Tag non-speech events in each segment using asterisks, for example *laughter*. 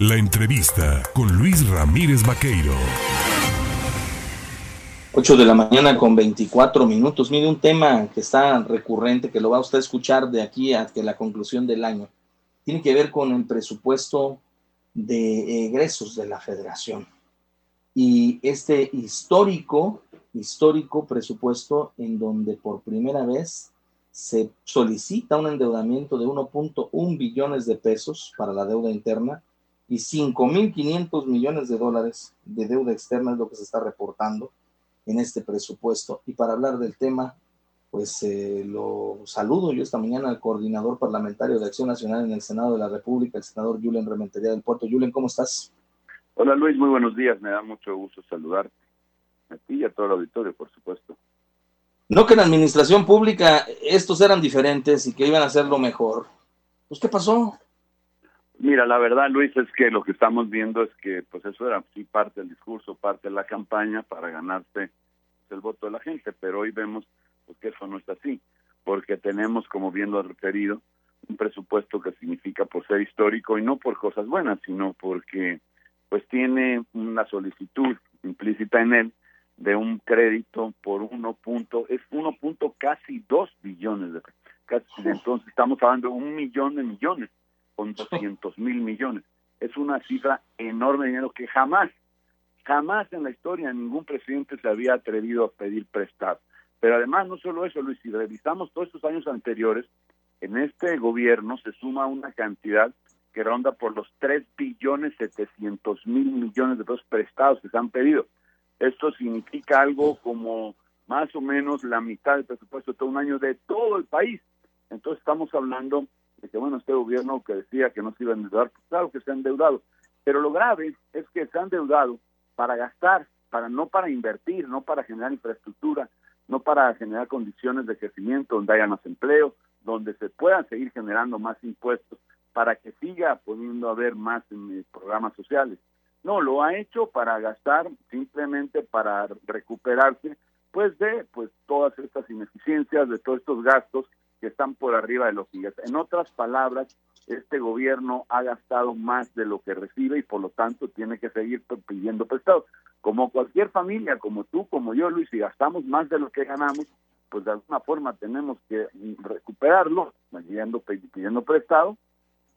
La entrevista con Luis Ramírez Vaqueiro. 8 de la mañana con 24 minutos. Mire, un tema que está recurrente, que lo va usted a escuchar de aquí hasta la conclusión del año, tiene que ver con el presupuesto de egresos de la federación. Y este histórico, histórico presupuesto en donde por primera vez se solicita un endeudamiento de 1.1 billones de pesos para la deuda interna y 5.500 millones de dólares de deuda externa es lo que se está reportando en este presupuesto. Y para hablar del tema, pues eh, lo saludo yo esta mañana al coordinador parlamentario de Acción Nacional en el Senado de la República, el senador Julen Rementería del Puerto. Julen, ¿cómo estás? Hola Luis, muy buenos días. Me da mucho gusto saludarte a ti y a todo el auditorio, por supuesto. No que en la administración pública estos eran diferentes y que iban a hacerlo mejor. Pues, ¿qué pasó? Mira, la verdad, Luis, es que lo que estamos viendo es que, pues, eso era sí parte del discurso, parte de la campaña para ganarse el voto de la gente, pero hoy vemos pues, que eso no está así, porque tenemos, como bien lo has referido, un presupuesto que significa por ser histórico y no por cosas buenas, sino porque pues tiene una solicitud implícita en él de un crédito por uno punto, es uno punto casi dos billones de casi, entonces estamos hablando de un millón de millones con doscientos mil millones. Es una cifra enorme de dinero que jamás, jamás en la historia ningún presidente se había atrevido a pedir prestado. Pero además, no solo eso, Luis, si revisamos todos estos años anteriores, en este gobierno se suma una cantidad que ronda por los tres billones setecientos mil millones de pesos prestados que se han pedido. Esto significa algo como más o menos la mitad del presupuesto de todo un año de todo el país. Entonces estamos hablando que, bueno, este gobierno que decía que no se iba a endeudar, pues claro que se ha endeudado. Pero lo grave es que se ha endeudado para gastar, para no para invertir, no para generar infraestructura, no para generar condiciones de crecimiento donde haya más empleo, donde se puedan seguir generando más impuestos, para que siga pudiendo haber más en, programas sociales. No, lo ha hecho para gastar, simplemente para recuperarse, pues de pues todas estas ineficiencias, de todos estos gastos que están por arriba de los ingresos. En otras palabras, este gobierno ha gastado más de lo que recibe y por lo tanto tiene que seguir pidiendo prestado. Como cualquier familia, como tú, como yo, Luis, si gastamos más de lo que ganamos, pues de alguna forma tenemos que recuperarlo, pidiendo, pidiendo prestado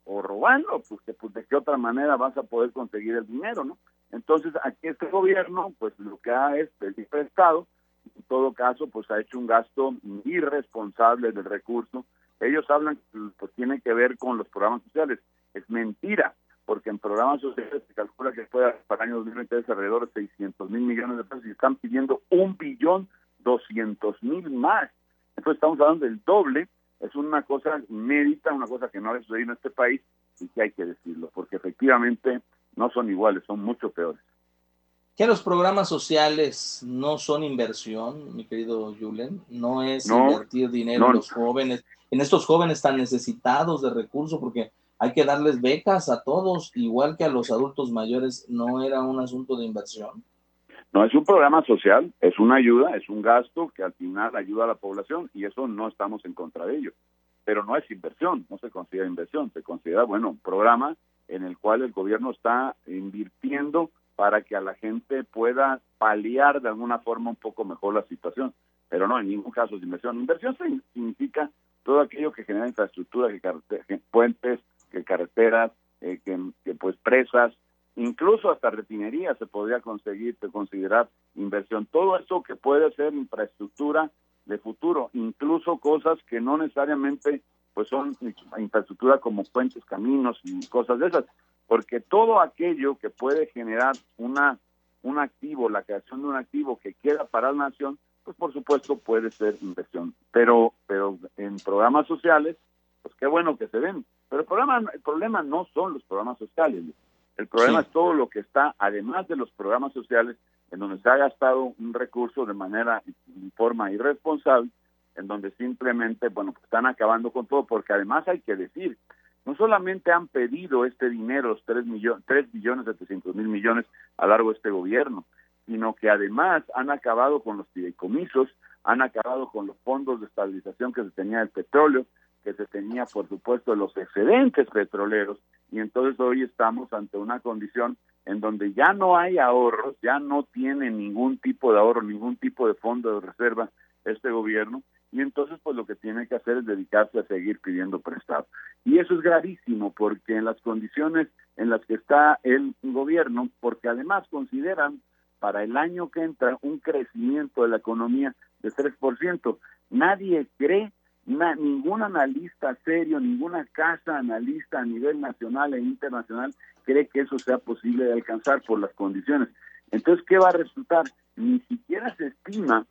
o robando, pues, que, pues de qué otra manera vas a poder conseguir el dinero, ¿no? Entonces aquí este gobierno, pues lo que ha es pedir prestado, en todo caso, pues ha hecho un gasto irresponsable del recurso. Ellos hablan pues, tiene que ver con los programas sociales. Es mentira, porque en programas sociales se calcula que puede para el año 2023 alrededor de 600 mil millones de pesos y están pidiendo un billón 200 mil más. Entonces estamos hablando del doble es una cosa inédita, una cosa que no ha sucedido en este país y que hay que decirlo, porque efectivamente no son iguales, son mucho peores. Que los programas sociales no son inversión, mi querido Julen, no es invertir dinero en los jóvenes, en estos jóvenes tan necesitados de recursos, porque hay que darles becas a todos, igual que a los adultos mayores, no era un asunto de inversión. No es un programa social, es una ayuda, es un gasto que al final ayuda a la población y eso no estamos en contra de ello. Pero no es inversión, no se considera inversión, se considera, bueno, un programa en el cual el gobierno está invirtiendo para que a la gente pueda paliar de alguna forma un poco mejor la situación. Pero no, en ningún caso es inversión. Inversión significa todo aquello que genera infraestructura, que, puentes, que carreteras, eh, que, que pues presas, incluso hasta refinería se podría conseguir, considerar inversión. Todo eso que puede ser infraestructura de futuro, incluso cosas que no necesariamente pues son infraestructura como puentes, caminos y cosas de esas, porque todo aquello que puede generar una un activo, la creación de un activo que queda para la nación, pues por supuesto puede ser inversión. Pero pero en programas sociales, pues qué bueno que se ven. Pero el problema el problema no son los programas sociales, el problema es todo lo que está, además de los programas sociales, en donde se ha gastado un recurso de manera, en forma irresponsable, en donde simplemente, bueno, pues están acabando con todo, porque además hay que decir, no solamente han pedido este dinero, los 3, millones, 3 billones 700 mil millones a largo de este gobierno, sino que además han acabado con los fideicomisos, han acabado con los fondos de estabilización que se tenía del petróleo, que se tenía, por supuesto, los excedentes petroleros, y entonces hoy estamos ante una condición en donde ya no hay ahorros, ya no tiene ningún tipo de ahorro, ningún tipo de fondo de reserva este gobierno, y entonces pues lo que tiene que hacer es dedicarse a seguir pidiendo prestado. Y eso es gravísimo porque en las condiciones en las que está el gobierno, porque además consideran para el año que entra un crecimiento de la economía de 3%. Nadie cree, ningún analista serio, ninguna casa analista a nivel nacional e internacional cree que eso sea posible de alcanzar por las condiciones. Entonces, ¿qué va a resultar? Ni siquiera se estima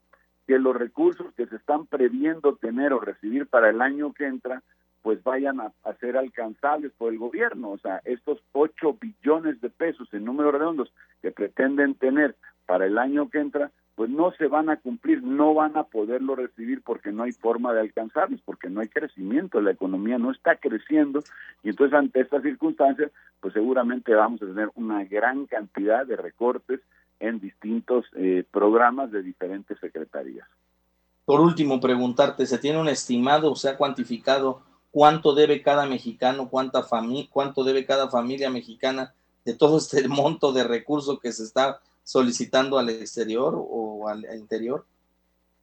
que los recursos que se están previendo tener o recibir para el año que entra pues vayan a, ser alcanzables por el gobierno. O sea, estos 8 billones de pesos en números redondos que pretenden tener para el año que entra, pues no se van a cumplir, no van a poderlo recibir porque no hay forma de alcanzarlos, porque no hay crecimiento, la economía no está creciendo y entonces ante estas circunstancias, pues seguramente vamos a tener una gran cantidad de recortes en distintos eh, programas de diferentes secretarías. Por último, preguntarte, ¿se tiene un estimado o se ha cuantificado cuánto debe cada mexicano, cuánta familia, cuánto debe cada familia mexicana de todo este *laughs* monto de recursos que se está solicitando al exterior o al, interior?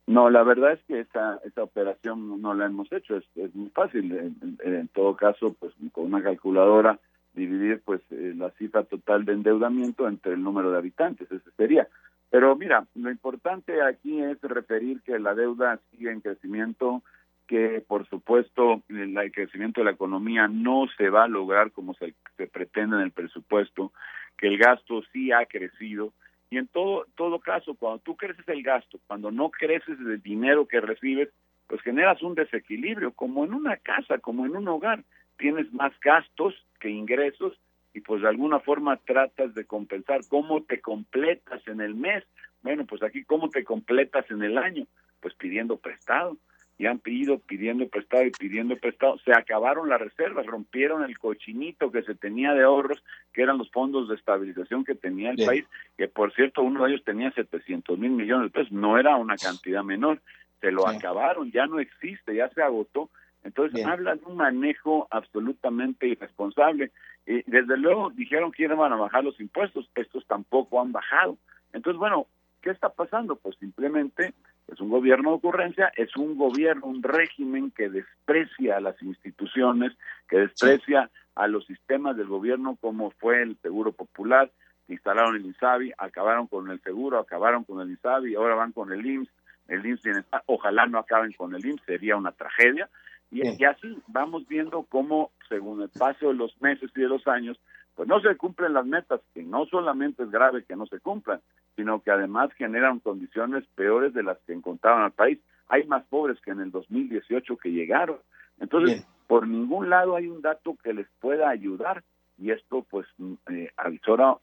No, la verdad es que esa, esa operación no la hemos hecho, es, es muy fácil. En, todo caso, pues con una calculadora dividir pues eh, la cifra total de endeudamiento entre el número de habitantes, ese sería. Pero mira, lo importante aquí es referir que la deuda sigue en crecimiento, que por supuesto el crecimiento de la economía no se va a lograr como se, pretende en el presupuesto, que el gasto sí ha crecido y en todo todo caso cuando tú creces el gasto, cuando no creces el dinero que recibes, pues generas un desequilibrio como en una casa, como en un hogar, tienes más gastos que ingresos y pues de alguna forma tratas de compensar cómo te completas en el mes. Bueno, pues aquí cómo te completas en el año, pues pidiendo prestado y han pedido, pidiendo prestado y pidiendo prestado. Se acabaron las reservas, rompieron el cochinito que se tenía de ahorros, que eran los fondos de estabilización que tenía el país, que por cierto uno de ellos tenía 700 mil millones de pesos, no era una cantidad menor, se lo acabaron, ya no existe, ya se agotó. Entonces habla de un manejo absolutamente irresponsable. Y desde luego dijeron que iban a bajar los impuestos, estos tampoco han bajado. Entonces, bueno, ¿qué está pasando? Pues simplemente es un gobierno de ocurrencia, es un gobierno, un régimen que desprecia a las instituciones, que desprecia a los sistemas del gobierno como fue el Seguro Popular, instalaron el INSABI, acabaron con el seguro, acabaron con el INSABI, ahora van con el IMSS, el IMSS bienestar, ojalá no acaben con el IMSS, sería una tragedia, y, y así vamos viendo cómo, según el paso de los meses y de los años, pues no se cumplen las metas, que no solamente es grave que no se cumplan, sino que además generan condiciones peores de las que encontraban al país. Hay más pobres que en el 2018 que llegaron. Entonces, por ningún lado hay un dato que les pueda ayudar y esto pues mm, eh,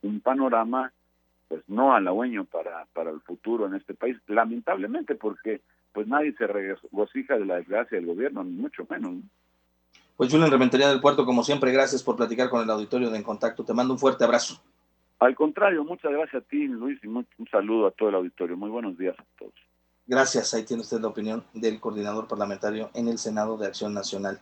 un panorama pues no halagüeño para, para el futuro en este país, lamentablemente porque pues nadie se regocija de la desgracia del gobierno, ni mucho menos. Pues Julián Rementería del Puerto, como siempre, gracias por platicar con el auditorio de En Contacto. Te mando un fuerte abrazo. Al contrario, muchas gracias a ti, Luis, y un saludo a todo el auditorio. Muy buenos días a todos. Gracias. Ahí tiene usted la opinión del coordinador parlamentario en el Senado de Acción Nacional.